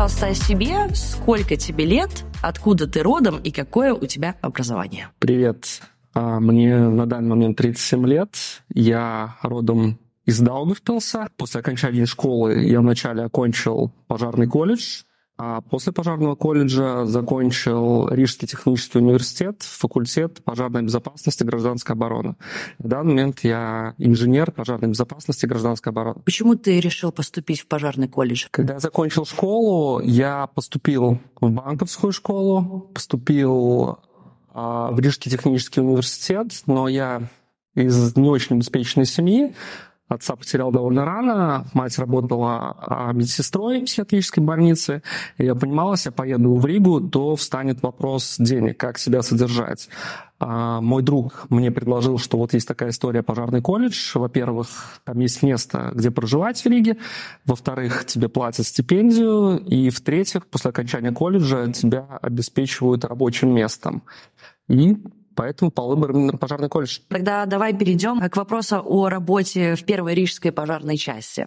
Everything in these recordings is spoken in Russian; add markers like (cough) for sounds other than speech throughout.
пожалуйста, о себе. Сколько тебе лет, откуда ты родом и какое у тебя образование? Привет. А, мне на данный момент 37 лет. Я родом из Даугавпилса. После окончания школы я вначале окончил пожарный колледж, после пожарного колледжа закончил Рижский технический университет, факультет пожарной безопасности и гражданской обороны. В данный момент я инженер пожарной безопасности и гражданской обороны. Почему ты решил поступить в пожарный колледж? Когда я закончил школу, я поступил в банковскую школу, поступил а, в Рижский технический университет, но я из не очень обеспеченной семьи, Отца потерял довольно рано, мать работала а, медсестрой в психиатрической больнице, и я понимала, если я поеду в Ригу, то встанет вопрос денег, как себя содержать. А, мой друг мне предложил, что вот есть такая история пожарный колледж. Во-первых, там есть место, где проживать в Риге. Во-вторых, тебе платят стипендию. И в-третьих, после окончания колледжа тебя обеспечивают рабочим местом. И поэтому по выбору именно пожарный колледж. Тогда давай перейдем к вопросу о работе в первой рижской пожарной части.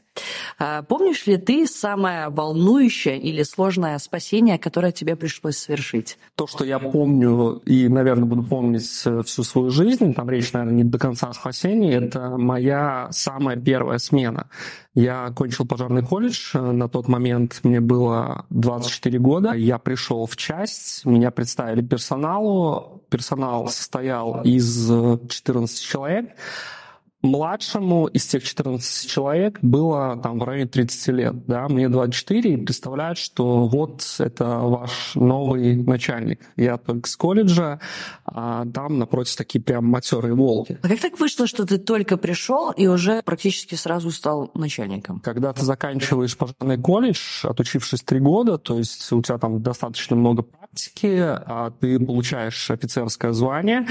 А, помнишь ли ты самое волнующее или сложное спасение, которое тебе пришлось совершить? То, что я помню и, наверное, буду помнить всю свою жизнь, там речь, наверное, не до конца о спасении, это моя самая первая смена. Я окончил пожарный колледж. На тот момент мне было 24 года. Я пришел в часть, меня представили персоналу. Персонал состоял из 14 человек. Младшему из тех 14 человек было там в районе 30 лет, да, мне 24, и представляют, что вот это ваш новый начальник. Я только с колледжа, а там напротив такие прям матерые волки. А как так вышло, что ты только пришел и уже практически сразу стал начальником? Когда ты заканчиваешь пожарный колледж, отучившись три года, то есть у тебя там достаточно много практики, а ты получаешь офицерское звание,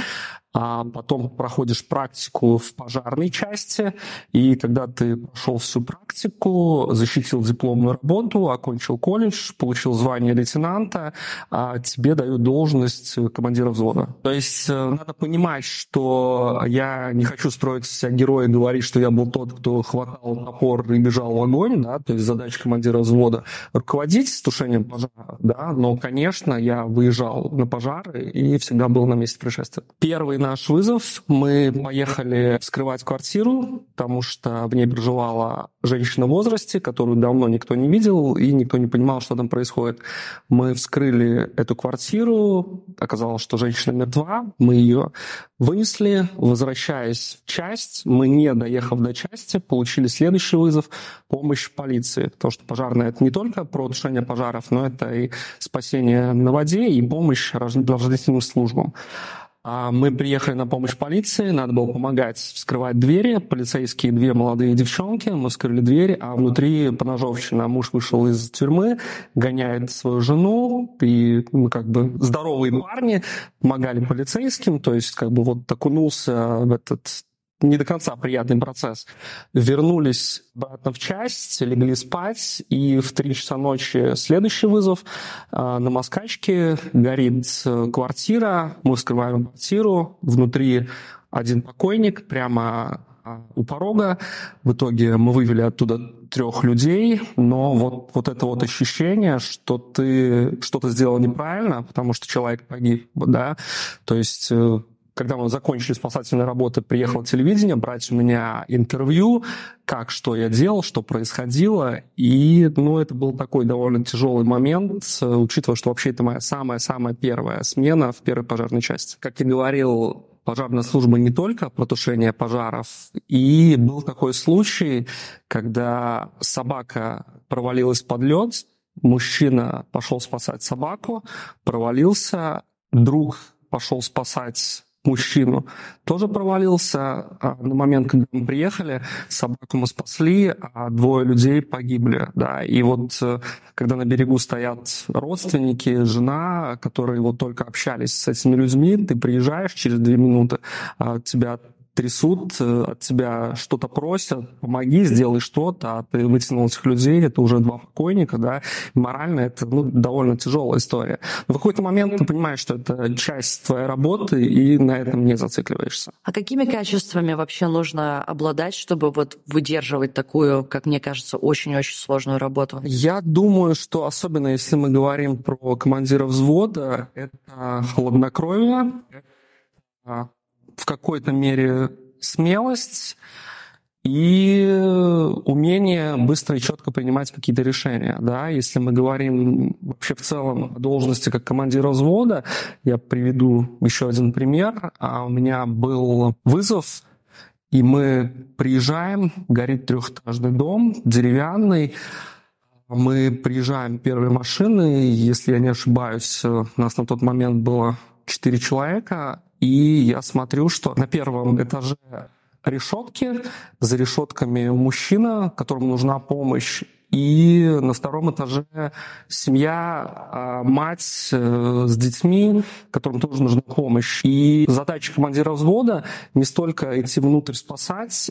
а потом проходишь практику в пожарной части, и когда ты прошел всю практику, защитил дипломную работу, окончил колледж, получил звание лейтенанта, а тебе дают должность командира взвода. То есть э, надо понимать, что я не хочу строить себя героя и говорить, что я был тот, кто хватал топор и бежал в огонь, да, то есть задача командира взвода руководить тушением пожара, да, но, конечно, я выезжал на пожары и всегда был на месте происшествия. Первый наш вызов. Мы поехали вскрывать квартиру, потому что в ней проживала женщина в возрасте, которую давно никто не видел и никто не понимал, что там происходит. Мы вскрыли эту квартиру, оказалось, что женщина мертва, мы ее вынесли, возвращаясь в часть, мы, не доехав до части, получили следующий вызов – помощь полиции, потому что пожарная – это не только про тушение пожаров, но это и спасение на воде, и помощь различным службам. А мы приехали на помощь полиции, надо было помогать вскрывать двери. Полицейские две молодые девчонки, мы вскрыли двери, а внутри поножовщина. Муж вышел из тюрьмы, гоняет свою жену, и мы как бы здоровые парни помогали полицейским, то есть как бы вот окунулся в этот не до конца приятный процесс. Вернулись обратно в часть, легли спать, и в 3 часа ночи следующий вызов. А, на Москачке горит э, квартира, мы вскрываем квартиру, внутри один покойник, прямо а, у порога. В итоге мы вывели оттуда трех людей, но вот, вот это вот ощущение, что ты что-то сделал неправильно, потому что человек погиб, да, то есть э, когда мы закончили спасательные работы, приехал телевидение брать у меня интервью, как, что я делал, что происходило. И, ну, это был такой довольно тяжелый момент, учитывая, что вообще это моя самая-самая первая смена в первой пожарной части. Как я говорил, пожарная служба не только про тушение пожаров. И был такой случай, когда собака провалилась под лед, мужчина пошел спасать собаку, провалился, друг пошел спасать мужчину, тоже провалился. А на момент, когда мы приехали, собаку мы спасли, а двое людей погибли. Да. И вот э, когда на берегу стоят родственники, жена, которые вот только общались с этими людьми, ты приезжаешь через две минуты, а тебя трясут, э, от тебя что-то просят, помоги, сделай что-то, а ты вытянул этих людей, это уже два покойника, да, морально это ну, довольно тяжелая история. Но в какой-то момент ты понимаешь, что это часть твоей работы, и на этом не зацикливаешься. А какими качествами вообще нужно обладать, чтобы вот выдерживать такую, как мне кажется, очень-очень сложную работу? Я думаю, что особенно если мы говорим про командира взвода, это хладнокровие, в какой-то мере смелость и умение быстро и четко принимать какие-то решения. Да? Если мы говорим вообще в целом о должности как командира взвода, я приведу еще один пример. А у меня был вызов, и мы приезжаем, горит трехэтажный дом, деревянный, мы приезжаем первой машины, если я не ошибаюсь, у нас на тот момент было четыре человека, и я смотрю, что на первом этаже решетки, за решетками мужчина, которому нужна помощь, и на втором этаже семья, а, мать э, с детьми, которым тоже нужна помощь. И задача командира взвода не столько идти внутрь спасать,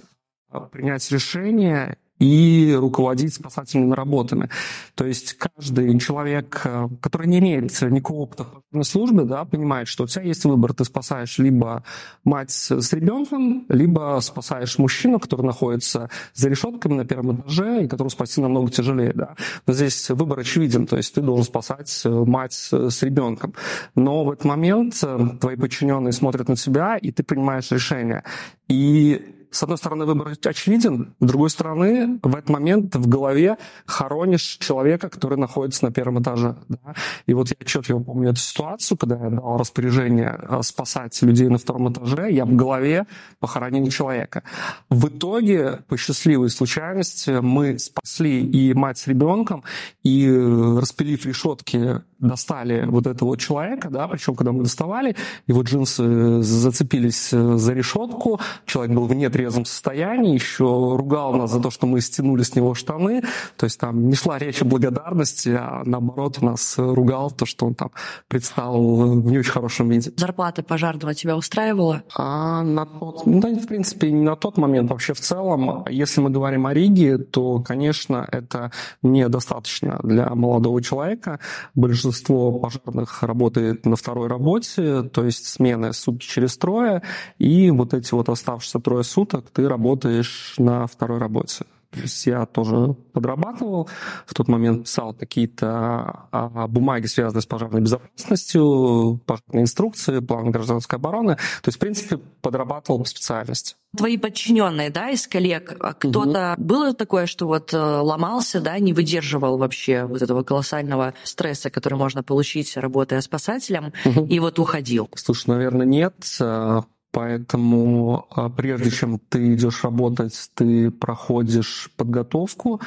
а принять решение и руководить спасательными работами. То есть каждый человек, э, который не имеет никакого опыта на службе, да, понимает, что у тебя есть выбор. Ты спасаешь либо мать с ребенком, либо спасаешь мужчину, который находится за решетками на первом этаже, и которого спасти намного тяжелее. Да. Но здесь выбор очевиден, то есть ты должен спасать э, мать с ребенком. Но в этот момент э, твои подчиненные смотрят на тебя, и ты принимаешь решение. И с одной стороны, выбор очевиден, с другой стороны, в этот момент в голове хоронишь человека, который находится на первом этаже. Да? И вот я четко помню эту ситуацию, когда я дал распоряжение э, спасать людей на втором этаже, я в голове похоронил человека. В итоге, по счастливой случайности, мы спасли и мать с ребенком, и э, распилив решетки достали вот этого человека, да, причем когда мы доставали, его джинсы зацепились э, за решетку, человек был в нетрезвом состоянии, еще ругал нас за то, что мы стянули с него штаны, то есть там не шла речь о благодарности, а наоборот нас ругал то, что он там предстал в не очень хорошем виде. Зарплата пожарного тебя устраивала? А на тот, ну, да, в принципе, не на тот момент, вообще в целом, если мы говорим о Риге, то, конечно, это недостаточно для молодого человека. Большинство большинство пожарных работает на второй работе, то есть смены сутки через трое, и вот эти вот оставшиеся трое суток ты работаешь на второй работе. То есть я тоже подрабатывал, в тот момент писал какие-то а, бумаги, связанные с пожарной безопасностью, пожарные инструкции, план гражданской обороны. То есть, в принципе, подрабатывал по специальности. Твои подчиненные, да, из коллег, а кто-то угу. было такое, что вот э, ломался, да, не выдерживал вообще вот этого колоссального стресса, который можно получить, работая спасателем, угу. и вот уходил? Слушай, наверное, нет Поэтому а, прежде чем ты идешь работать, ты проходишь подготовку,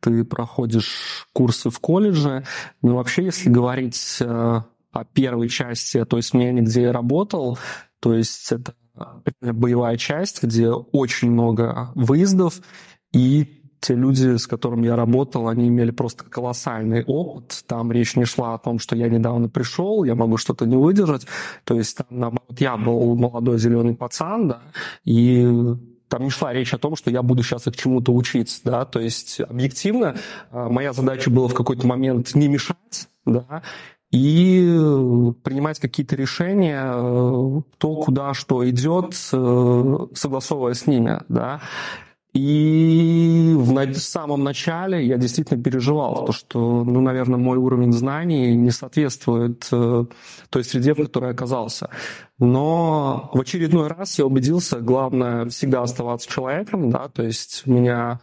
ты проходишь курсы в колледже. Но ну, вообще, если говорить а, о первой части той смене, где я работал, то есть это боевая часть, где очень много выездов, и те люди, с которыми я работал, они имели просто колоссальный опыт. Там речь не шла о том, что я недавно пришел, я могу что-то не выдержать. То есть там, наоборот, я был молодой зеленый пацан, да, и там не шла речь о том, что я буду сейчас их чему-то учить, да, то есть объективно а, моя задача была в какой-то момент не мешать, да, и принимать какие-то решения, э, то, куда что идет, э, согласовывая с ними, да. И в самом начале я действительно переживал, то, что, ну, наверное, мой уровень знаний не соответствует э, той среде, в которой я оказался. Но в очередной раз я убедился, главное всегда оставаться человеком, да, то есть меня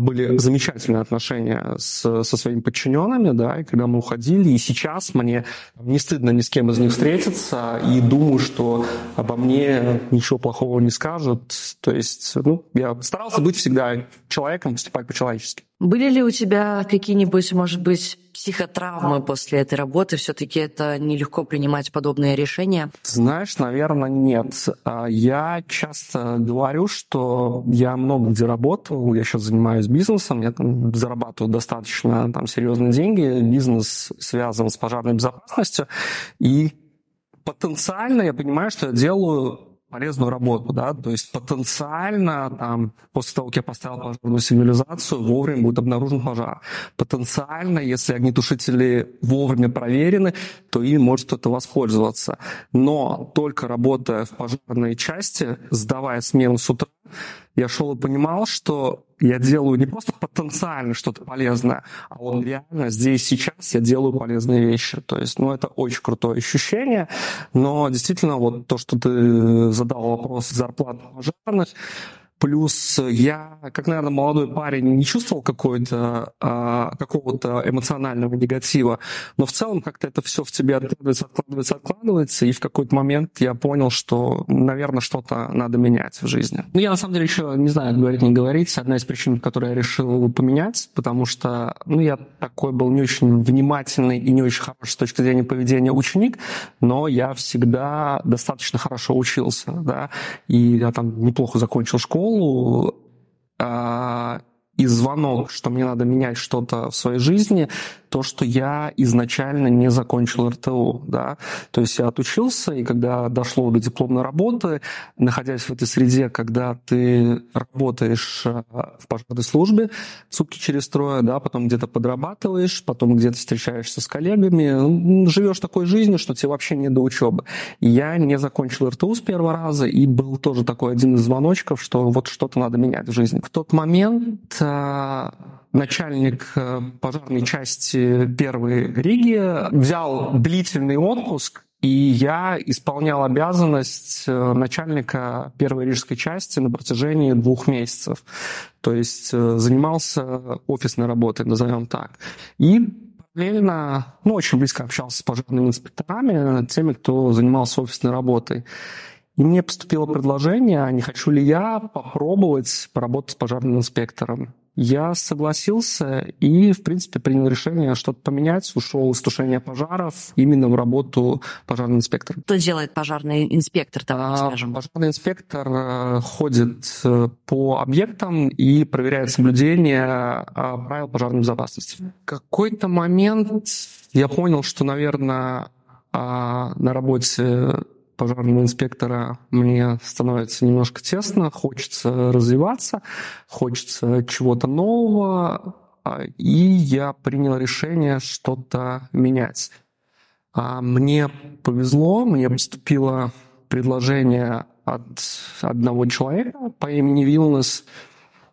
были замечательные отношения с, со своими подчиненными, да, и когда мы уходили, и сейчас мне не стыдно ни с кем из них встретиться, и думаю, что обо мне ничего плохого не скажут. То есть, ну, я старался быть всегда человеком, поступать по-человечески. Были ли у тебя какие-нибудь, может быть, психотравмы после этой работы? Все-таки это нелегко принимать подобные решения? Знаешь, наверное, нет. А, я часто говорю, что я много где работал, я сейчас занимаюсь бизнесом, я там зарабатываю достаточно там, серьезные деньги, бизнес связан с пожарной безопасностью, и потенциально я понимаю, что я делаю полезную работу, да, то есть потенциально там после того, как я поставил пожарную сигнализацию, вовремя будет обнаружен пожар. Потенциально, если огнетушители вовремя проверены, то им может кто-то воспользоваться. Но только работая в пожарной части, сдавая смену с утра, я шел и понимал, что я делаю не просто потенциально что-то полезное, а вот реально здесь сейчас я делаю полезные вещи. То есть, ну, это очень крутое ощущение, но действительно вот то, что ты задал вопрос зарплаты пожарных, Плюс я, как, наверное, молодой парень, не чувствовал какой-то, а, какого-то эмоционального негатива, но в целом как-то это все в тебе откладывается, откладывается, откладывается, и в какой-то момент я понял, что, наверное, что-то надо менять в жизни. Ну, я на самом деле еще не знаю, говорить, не говорить. Одна из причин, которую я решил поменять, потому что, ну, я такой был не очень внимательный и не очень хороший с точки зрения поведения ученик, но я всегда достаточно хорошо учился, да, и я там неплохо закончил школу, школу, а, и звонок, что мне надо менять что-то в своей жизни, то, что я изначально не закончил РТУ. Да? То есть я отучился, и когда дошло до дипломной работы, находясь в этой среде, когда ты работаешь э, в пожарной службе сутки через трое, да, потом где-то подрабатываешь, потом где-то встречаешься с коллегами, живешь такой жизнью, что тебе вообще не до учебы. я не закончил РТУ с первого раза, и был тоже такой один из звоночков, что вот что-то надо менять в жизни. В тот момент э, начальник э, пожарной части первой Риги взял длительный отпуск, и я исполнял обязанность э, начальника первой рижской части на протяжении двух месяцев. То есть э, занимался офисной работой, назовем так. И параллельно, ну, очень близко общался с пожарными инспекторами, теми, кто занимался офисной работой. И мне поступило предложение, а не хочу ли я попробовать поработать с пожарным инспектором. Я согласился и, в принципе, принял решение что-то поменять, ушел из тушения пожаров именно в работу пожарного инспектора. Что делает пожарный инспектор, так а, скажем? Пожарный инспектор э, ходит э, по объектам и проверяет соблюдение а, правил пожарной безопасности. В какой-то момент я понял, что, наверное, а, на работе пожарного инспектора мне становится немножко тесно, хочется развиваться, хочется чего-то нового, а, и я принял решение что-то менять. А мне повезло, мне поступило предложение от одного человека по имени Вилнес –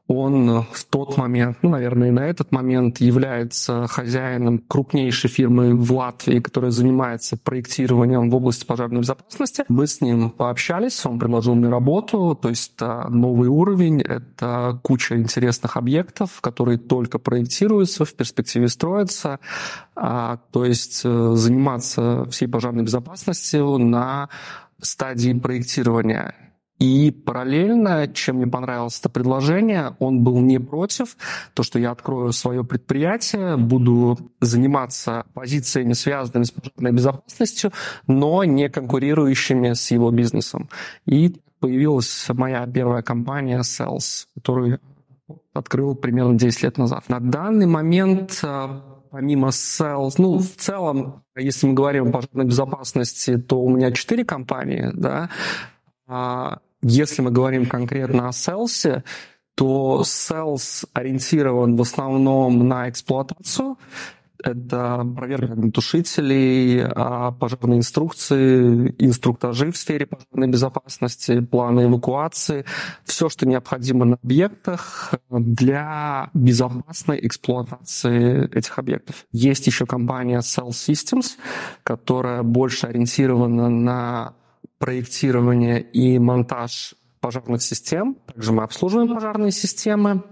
он в тот момент, ну, наверное, и на этот момент является хозяином крупнейшей фирмы в Латвии, которая занимается проектированием в области пожарной безопасности. Мы с ним пообщались, он предложил мне работу, то есть это новый уровень, это куча интересных объектов, которые только проектируются, в перспективе строятся, а, то есть э, заниматься всей пожарной безопасностью на стадии проектирования и параллельно, чем мне понравилось это предложение, он был не против, то, что я открою свое предприятие, буду заниматься позициями, связанными с пожарной безопасностью, но не конкурирующими с его бизнесом. И появилась моя первая компания Sales, которую открыл примерно 10 лет назад. На данный момент э, помимо sales, ну, в целом, если мы говорим о пожарной безопасности, то у меня четыре компании, да, а, если мы говорим конкретно о селсе, то селс ориентирован в основном на эксплуатацию. Это проверка огнетушителей, а, пожарные инструкции, инструктажи в сфере пожарной безопасности, планы эвакуации, все, что необходимо на объектах для безопасной эксплуатации этих объектов. Есть еще компания Cell Systems, которая больше ориентирована на проектирование и монтаж пожарных систем. Также мы обслуживаем пожарные системы.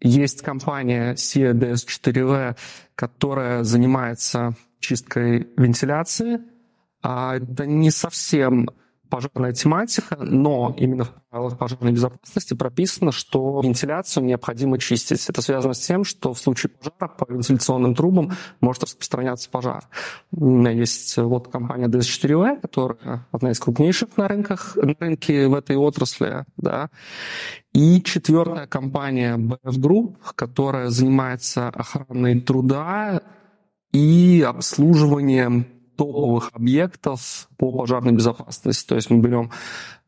Есть компания CDS4V, которая занимается чисткой вентиляции. А это не совсем пожарная тематика, но именно в правилах пожарной безопасности прописано, что вентиляцию необходимо чистить. Это связано с тем, что в случае пожара по вентиляционным трубам может распространяться пожар. Есть вот компания DS4V, которая одна из крупнейших на, рынках, на рынке в этой отрасли. Да. И четвертая компания BF Group, которая занимается охраной труда и обслуживанием топовых объектов по пожарной безопасности. То есть мы берем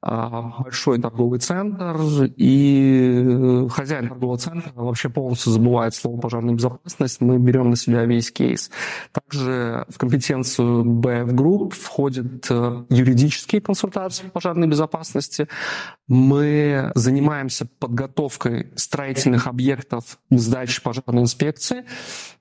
а, большой торговый центр, и э, хозяин торгового центра вообще полностью забывает слово «пожарная безопасность», мы берем на себя весь кейс. Также в компетенцию BF Group входят э, юридические консультации по пожарной безопасности. Мы занимаемся подготовкой строительных объектов к сдаче пожарной инспекции.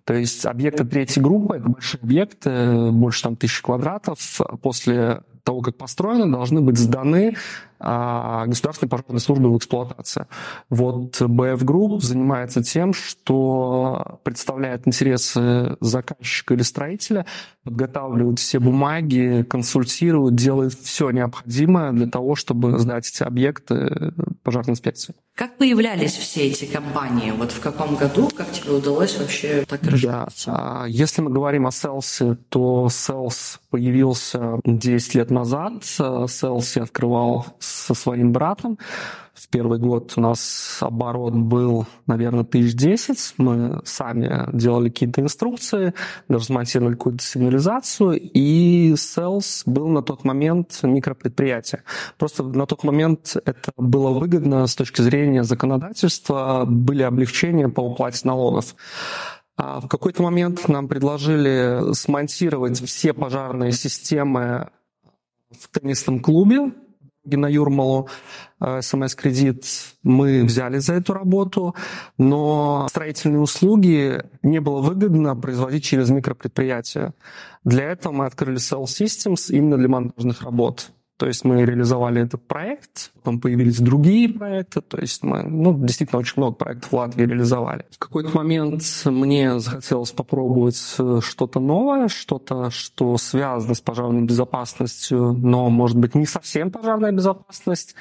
То есть объекты третьей группы, это большие объекты, больше там тысячи квадратов. После того, как построены, должны быть сданы государственной пожарной службы в эксплуатацию. Вот BF Group занимается тем, что представляет интересы заказчика или строителя, подготавливает все бумаги, консультирует, делает все необходимое для того, чтобы сдать эти объекты пожарной инспекции. Как появлялись все эти компании? Вот в каком году, как тебе удалось вообще так? Да. Если мы говорим о Селсе, то Селс появился 10 лет назад. Селс я открывал со своим братом. В первый год у нас оборот был, наверное, тысяч десять. Мы сами делали какие-то инструкции, даже смонтировали какую-то сигнализацию, и Sales был на тот момент микропредприятие. Просто на тот момент это было выгодно с точки зрения законодательства, были облегчения по уплате налогов. А в какой-то момент нам предложили смонтировать все пожарные системы в теннисном клубе, на Юрмалу, э, СМС-кредит, мы взяли за эту работу, но строительные услуги не было выгодно производить через микропредприятия. Для этого мы открыли Cell Systems именно для монтажных работ. То есть мы реализовали этот проект, потом появились другие проекты, то есть мы ну, действительно очень много проектов в Латвии реализовали. В какой-то момент мне захотелось попробовать э, что-то новое, что-то, что связано с пожарной безопасностью, но, может быть, не совсем пожарная безопасность.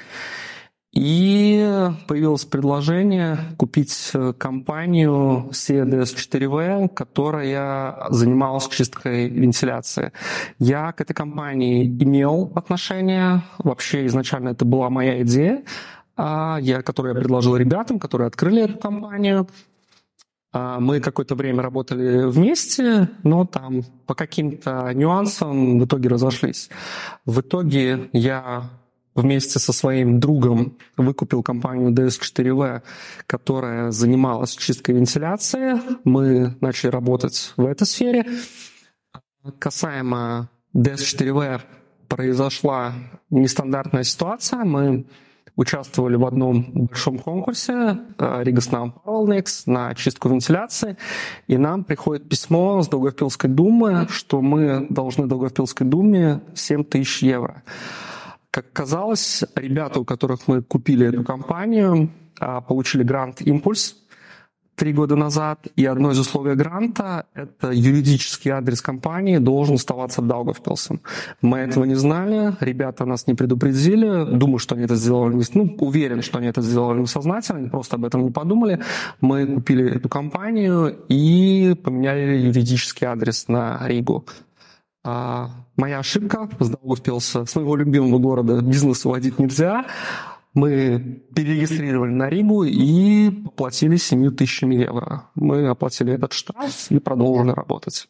И появилось предложение купить э, компанию CDS4V, которая занималась чисткой вентиляции. Я к этой компании имел отношение. Вообще изначально это была моя идея, а, я, которую я предложил ребятам, которые открыли эту компанию. А, мы какое-то время работали вместе, но там по каким-то нюансам в итоге разошлись. В итоге я вместе со своим другом выкупил компанию DS4V, которая занималась чисткой вентиляции. Мы начали работать в этой сфере. Касаемо DS4V произошла нестандартная ситуация. Мы участвовали в одном большом конкурсе э, Рига Снам Next на чистку вентиляции, и нам приходит письмо с Долгопилской думы, что мы должны Долгопилской думе 7 тысяч евро. Как казалось, ребята, у которых мы купили эту компанию, а, получили грант «Импульс» три года назад, и одно из условий гранта – это юридический адрес компании должен оставаться Даугавпилсом. Мы этого не знали, ребята нас не предупредили, думаю, что они это сделали, ну, уверен, что они это сделали несознательно, они просто об этом не подумали. Мы купили эту компанию и поменяли юридический адрес на Ригу. А, моя ошибка, с Даугавпилса, с моего любимого города, бизнес уводить нельзя. Мы перерегистрировали на Ригу и поплатили 7 тысячами евро. Мы оплатили этот штраф и продолжили работать.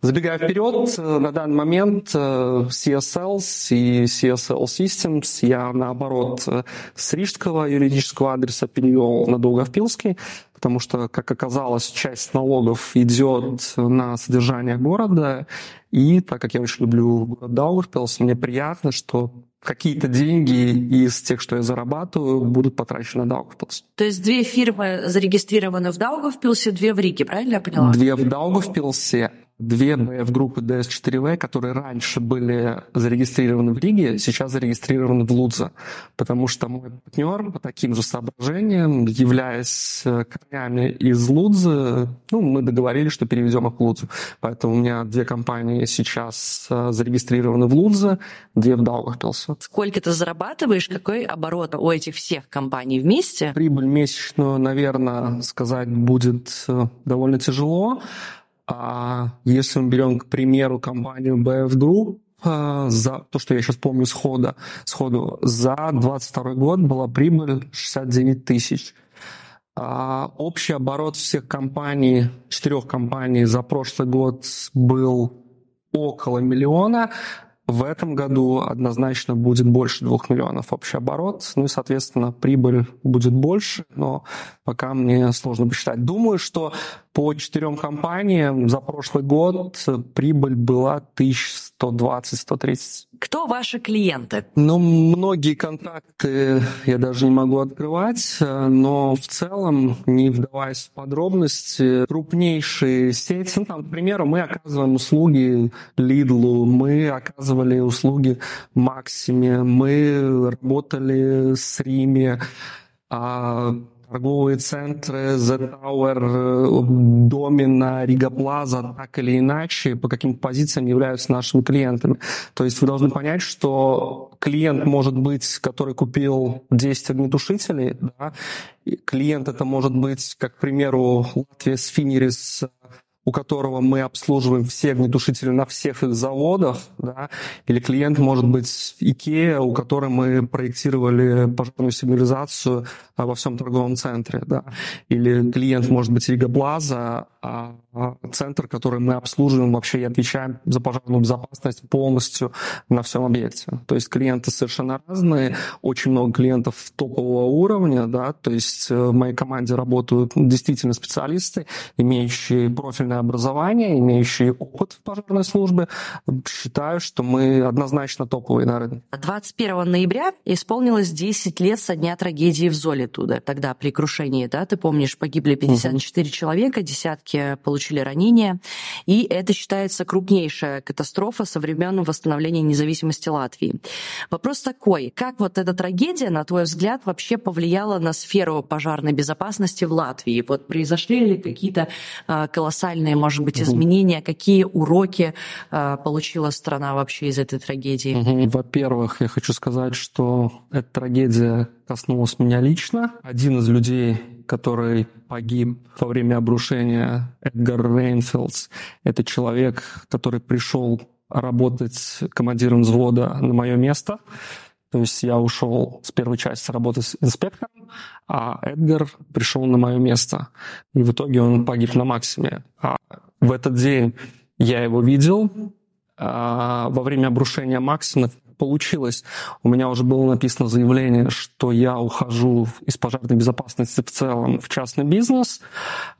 Забегая вперед, на данный момент э, CSL и CSL Systems я, наоборот, с рижского юридического адреса перевел на Долговпилский, потому что, как оказалось, часть налогов идет на содержание города, и так как я очень люблю город Даугавпилс, мне приятно, что какие-то деньги из тех, что я зарабатываю, будут потрачены на Даугавпилс. То есть две фирмы зарегистрированы в Даугавпилсе, две в Риге, правильно я поняла? Две в Даугавпилсе, две BF-группы DS4V, которые раньше были зарегистрированы в Риге, сейчас зарегистрированы в Лудзе, потому что мой партнер по таким же соображениям, являясь э, корнями из Лудзы, ну, мы договорились, что переведем их в Лудзу. Поэтому у меня две компании сейчас э, зарегистрированы в Лудзе, две в Даугавпилсе. Сколько ты зарабатываешь? Какой оборот у этих всех компаний вместе? Прибыль месячную, наверное, сказать будет э, довольно тяжело. А если мы берем, к примеру, компанию BF Group, а, за то, что я сейчас помню схода, сходу, за 22 год была прибыль 69 тысяч. А общий оборот всех компаний, четырех компаний за прошлый год был около миллиона. В этом году однозначно будет больше двух миллионов общий оборот, ну и, соответственно, прибыль будет больше, но пока мне сложно посчитать. Думаю, что по четырем компаниям за прошлый год прибыль была 1120-130. Кто ваши клиенты? Ну, многие контакты я даже не могу открывать, но в целом, не вдаваясь в подробности, крупнейшие сети, ну, там, к примеру, мы оказываем услуги Lidl, мы оказывали услуги Максиме, мы работали с Риме, а торговые центры, The Tower, Домина, Рига Плаза, так или иначе, по каким позициям являются нашими клиентами. То есть вы должны понять, что клиент может быть, который купил 10 огнетушителей, да, клиент это может быть, как, к примеру, Латвия с Финерис у которого мы обслуживаем все огнетушители на всех их заводах, да, или клиент может быть IKEA, у которой мы проектировали пожарную сигнализацию а, во всем торговом центре, да, или клиент может быть Рига Плаза, центр, который мы обслуживаем вообще и отвечаем за пожарную безопасность полностью на всем объекте. То есть клиенты совершенно разные, очень много клиентов топового уровня, да, то есть э, в моей команде работают действительно специалисты, имеющие профессиональное образование, имеющие опыт в пожарной службе, считаю, что мы однозначно топовые на рынке. 21 ноября исполнилось 10 лет со дня трагедии в Золитуда. Тогда при крушении, да, ты помнишь, погибли 54 угу. человека, десятки получили ранения. И это считается крупнейшая катастрофа со времен восстановления независимости Латвии. Вопрос такой, как вот эта трагедия, на твой взгляд, вообще повлияла на сферу пожарной безопасности в Латвии? Вот произошли ли какие-то э, колоссальные может быть, изменения? Какие уроки э, получила страна вообще из этой трагедии? Во-первых, я хочу сказать, что эта трагедия коснулась меня лично. Один из людей, который погиб во время обрушения, Эдгар Рейнфилдс, это человек, который пришел работать командиром взвода на мое место. То есть я ушел с первой части работы с инспектором, а Эдгар пришел на мое место. И в итоге он погиб на максиме. А в этот день я его видел. А во время обрушения Максима получилось. У меня уже было написано заявление, что я ухожу из пожарной безопасности в целом в частный бизнес.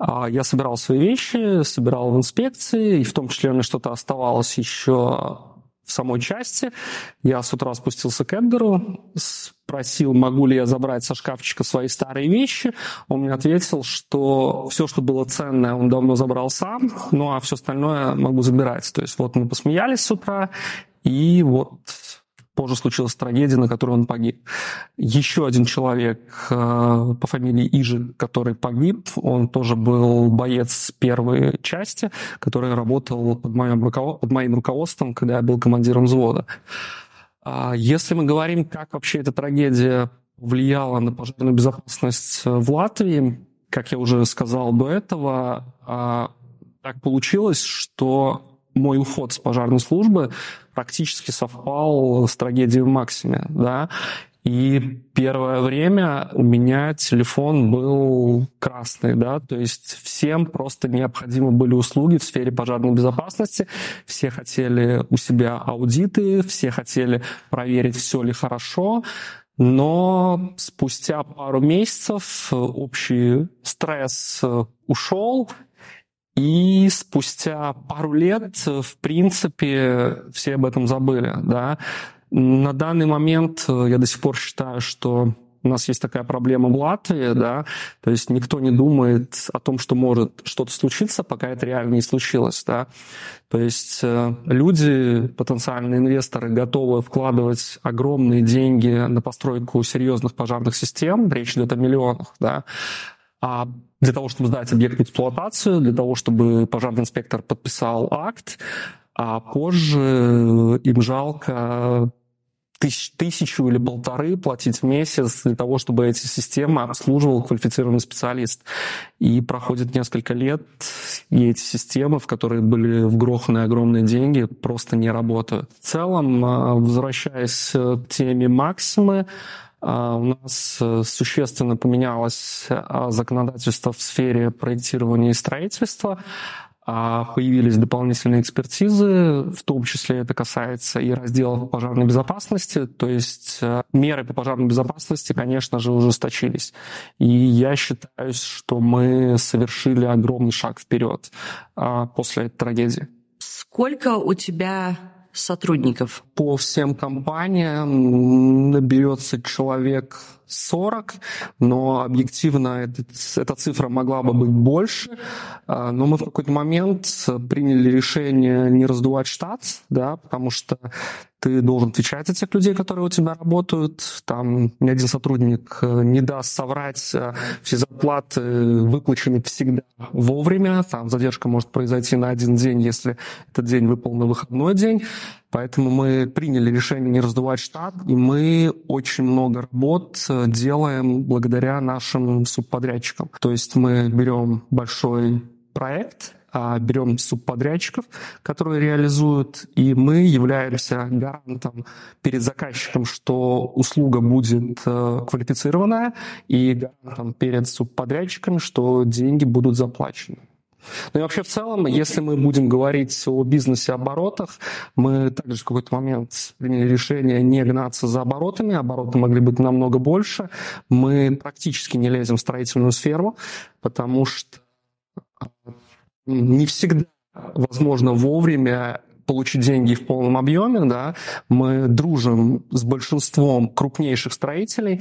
А я собирал свои вещи, собирал в инспекции, и в том числе у меня что-то оставалось еще в самой части. Я с утра спустился к Эдгару, спросил, могу ли я забрать со шкафчика свои старые вещи. Он мне ответил, что все, что было ценное, он давно забрал сам, ну а все остальное могу забирать. То есть вот мы посмеялись с утра, и вот позже случилась трагедия, на которой он погиб. Еще один человек э, по фамилии Ижи, который погиб, он тоже был боец первой части, который работал под моим, руковод... под моим руководством, когда я был командиром взвода. А если мы говорим, как вообще эта трагедия влияла на пожарную безопасность в Латвии, как я уже сказал до этого, а, так получилось, что мой уход с пожарной службы практически совпал с трагедией в Максиме, да, и первое время у меня телефон был красный, да, то есть всем просто необходимы были услуги в сфере пожарной безопасности. Все хотели у себя аудиты, все хотели проверить, все ли хорошо. Но спустя пару месяцев общий стресс ушел, и спустя пару лет, в принципе, все об этом забыли. Да? На данный момент э, я до сих пор считаю, что у нас есть такая проблема в Латвии, да, то есть никто не думает о том, что может что-то случиться, пока это реально не случилось, да. То есть э, люди, потенциальные инвесторы, готовы вкладывать огромные деньги на постройку серьезных пожарных систем, речь идет о миллионах, да, а для того, чтобы сдать объект в эксплуатацию, для того, чтобы пожарный инспектор подписал акт, а позже им жалко тысяч, тысячу или полторы платить в месяц для того, чтобы эти системы обслуживал квалифицированный специалист. И проходит несколько лет, и эти системы, в которые были вгроханы огромные деньги, просто не работают. В целом, а, возвращаясь к теме Максимы, у нас э, существенно поменялось а, законодательство в сфере проектирования и строительства. а появились дополнительные экспертизы, в том числе это касается и разделов пожарной безопасности, то есть э, меры по пожарной безопасности, конечно же, ужесточились. И я считаю, что мы совершили огромный шаг вперед а, после этой трагедии. Сколько у тебя сотрудников? По всем компаниям наберется человек 40, но объективно это, эта цифра могла бы быть больше. А, но мы в какой-то момент приняли решение не раздувать штат, да, потому что ты должен отвечать за тех людей, которые у тебя работают. Там ни один сотрудник э, не даст соврать. Э, все зарплаты выплачены всегда вовремя. Там задержка может произойти на один день, если этот день выпал на выходной день. Поэтому мы приняли решение не раздувать штат, и мы очень много работ э, делаем благодаря нашим субподрядчикам. То есть мы берем большой проект, а, берем субподрядчиков, которые реализуют, и мы являемся гарантом перед заказчиком, что услуга будет э, квалифицированная, и гарантом перед субподрядчиками, что деньги будут заплачены. Ну и вообще в целом, если мы будем говорить о бизнесе оборотах, мы также в какой-то момент приняли решение не гнаться за оборотами, обороты могли быть намного больше. Мы практически не лезем в строительную сферу, потому что не всегда возможно вовремя получить деньги в полном объеме, да, мы дружим с большинством крупнейших строителей,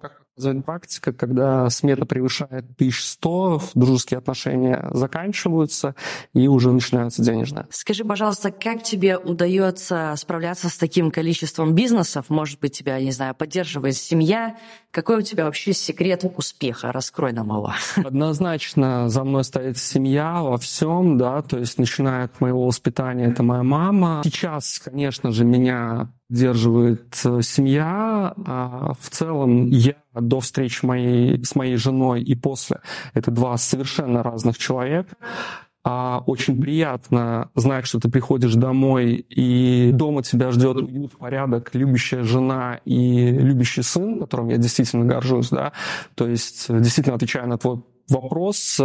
как практика, когда смета превышает 1100, дружеские отношения заканчиваются, и уже начинаются денежные. Скажи, пожалуйста, как тебе удается справляться с таким количеством бизнесов? Может быть, тебя, не знаю, поддерживает семья? Какой у тебя вообще секрет успеха? Раскрой нам его. (laughs) Однозначно за мной стоит семья во всем, да, то есть начиная от моего воспитания, это моя мама. Сейчас, конечно же, меня поддерживает э, семья. А в целом я до встречи моей, с моей женой и после — это два совершенно разных человека. А очень приятно знать, что ты приходишь домой, и дома тебя ждет уют, порядок, любящая жена и любящий сын, которым я действительно горжусь, да. То есть, действительно, отвечая на твой вопрос,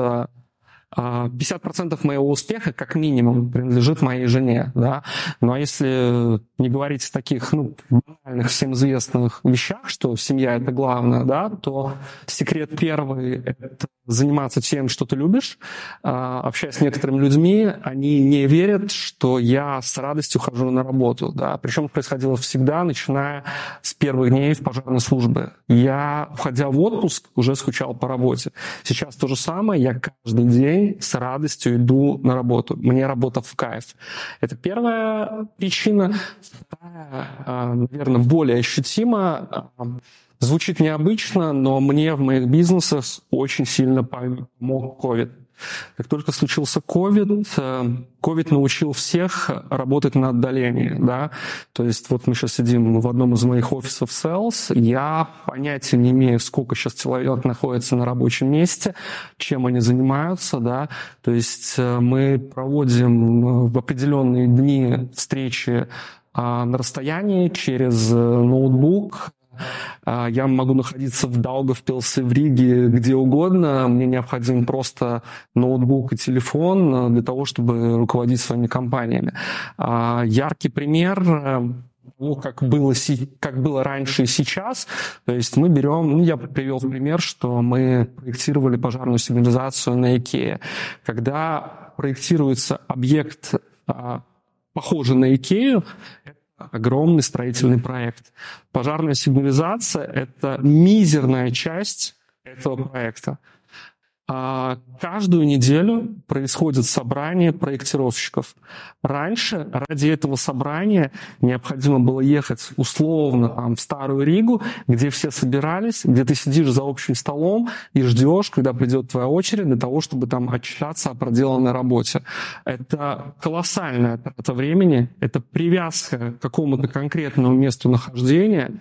50% а, моего успеха, как минимум, принадлежит моей жене, да. Ну а если не говорить о таких, ну, банальных, всем известных вещах, что семья — это главное, да, то секрет первый — это заниматься тем, что ты любишь. А, общаясь с некоторыми людьми, они не верят, что я с радостью хожу на работу, да. Причем происходило всегда, начиная с первых дней в пожарной службе. Я, входя в отпуск, уже скучал по работе. Сейчас то же самое, я каждый день день с радостью иду на работу. Мне работа в кайф. Это первая причина. Вторая, а, наверное, более ощутима. Звучит необычно, но мне в моих бизнесах очень сильно помог COVID. Как только случился COVID, COVID э, научил всех работать на отдалении, да, то есть вот мы сейчас сидим в одном из моих офисов Sales, я понятия не имею, сколько сейчас человек находится на рабочем месте, чем они занимаются, да, то есть э, мы проводим э, в определенные дни встречи а, на расстоянии через ноутбук, я могу находиться в Даугавпилсе, в Риге, где угодно. Мне необходим просто ноутбук и телефон э, для того, чтобы руководить своими компаниями. А, яркий пример ну, как было, как было раньше и сейчас. То есть мы берем, ну, я привел пример, что мы проектировали пожарную сигнализацию на IKEA. Когда проектируется объект, а, похожий на IKEA, огромный строительный проект. Пожарная сигнализация – это мизерная часть этого проекта. А, каждую неделю происходит собрание проектировщиков. Раньше ради этого собрания необходимо было ехать условно там, в Старую Ригу, где все собирались, где ты сидишь за общим столом и ждешь, когда придет твоя очередь для того, чтобы там отчитаться о проделанной работе. Это колоссальная трата времени, это привязка к какому-то конкретному месту нахождения,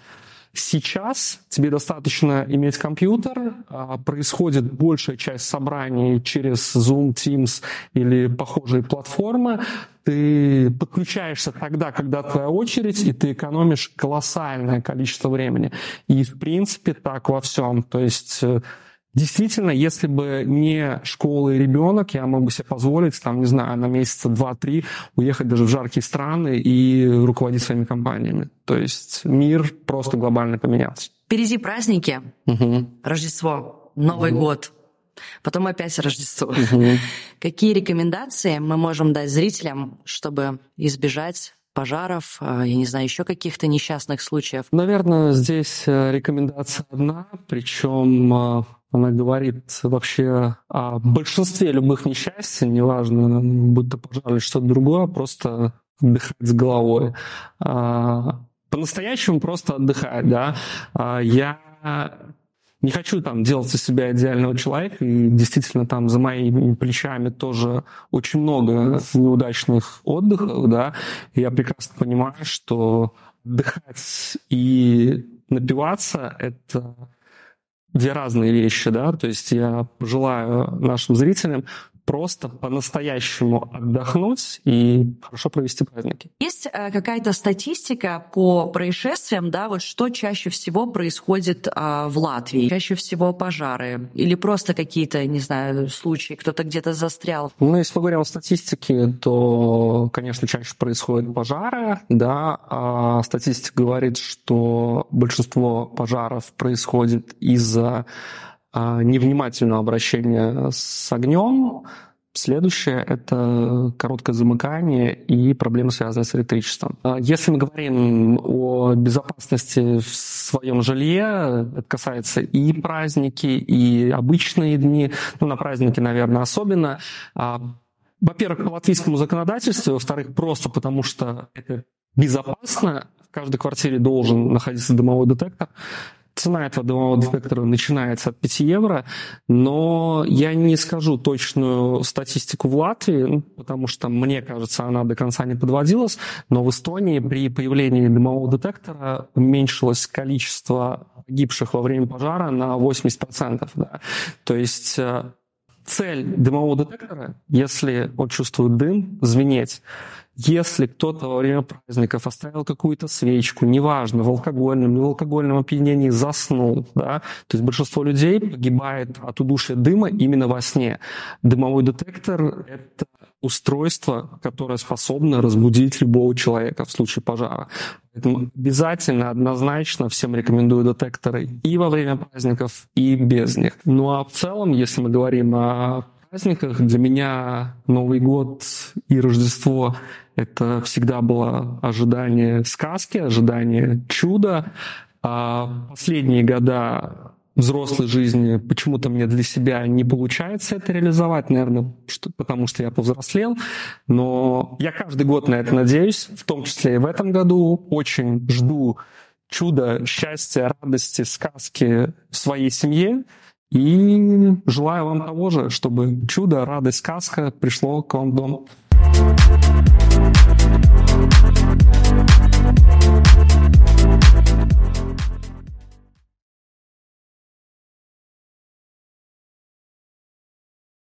Сейчас тебе достаточно иметь компьютер, а, происходит большая часть собраний через Zoom, Teams или похожие платформы. Ты подключаешься тогда, когда твоя очередь, и ты экономишь колоссальное количество времени. И, в принципе, так во всем. То есть э, Действительно, если бы не школа и ребенок, я мог бы себе позволить, там, не знаю, на месяца два-три уехать даже в жаркие страны и руководить своими компаниями. То есть мир просто глобально поменялся. Впереди праздники, угу. Рождество, Новый угу. год, потом опять Рождество. Угу. (laughs) Какие рекомендации мы можем дать зрителям, чтобы избежать пожаров, а, я не знаю, еще каких-то несчастных случаев? Наверное, здесь э, рекомендация одна, причем э, она говорит вообще о большинстве любых несчастий, неважно, будь то пожар или что-то другое, просто отдыхать с головой. А, по-настоящему просто отдыхать, да. А, я не хочу там делать из себя идеального человека, и действительно там за моими плечами тоже очень много неудачных отдыхов, да, и я прекрасно понимаю, что отдыхать и напиваться — это две разные вещи, да, то есть я желаю нашим зрителям просто по-настоящему отдохнуть и хорошо провести праздники. Есть э, какая-то статистика по происшествиям, да, вот что чаще всего происходит э, в Латвии? Чаще всего пожары или просто какие-то, не знаю, случаи, кто-то где-то застрял? Ну, если мы говорим о статистике, то, конечно, чаще происходят пожары, да, а статистика говорит, что большинство пожаров происходит из-за невнимательного обращения с огнем. Следующее – это короткое замыкание и проблемы, связанные с электричеством. А, если мы говорим о безопасности в своем жилье, это касается и праздники, и обычные дни, ну, на праздники, наверное, особенно. А, во-первых, по латвийскому законодательству, во-вторых, просто потому что это безопасно, в каждой квартире должен находиться дымовой детектор. Цена этого дымового детектора начинается от 5 евро, но я не скажу точную статистику в Латвии, ну, потому что, мне кажется, она до конца не подводилась, но в Эстонии при появлении дымового детектора уменьшилось количество погибших во время пожара на 80%. Да. То есть э, цель дымового детектора, если он чувствует дым, звенеть. Если кто-то во время праздников оставил какую-то свечку, неважно, в алкогольном, не в алкогольном опьянении, заснул, да, то есть большинство людей погибает от удушья дыма именно во сне. Дымовой детектор — это устройство, которое способно разбудить любого человека в случае пожара. Поэтому обязательно, однозначно всем рекомендую детекторы и во время праздников, и без них. Ну а в целом, если мы говорим о праздниках, для меня Новый год и Рождество это всегда было ожидание сказки, ожидание чуда. А последние года взрослой жизни почему-то мне для себя не получается это реализовать, наверное, что, потому что я повзрослел. Но я каждый год на это надеюсь, в том числе и в этом году. Очень жду чуда, счастья, радости, сказки в своей семье. И желаю вам того же, чтобы чудо, радость, сказка пришло к вам в дом.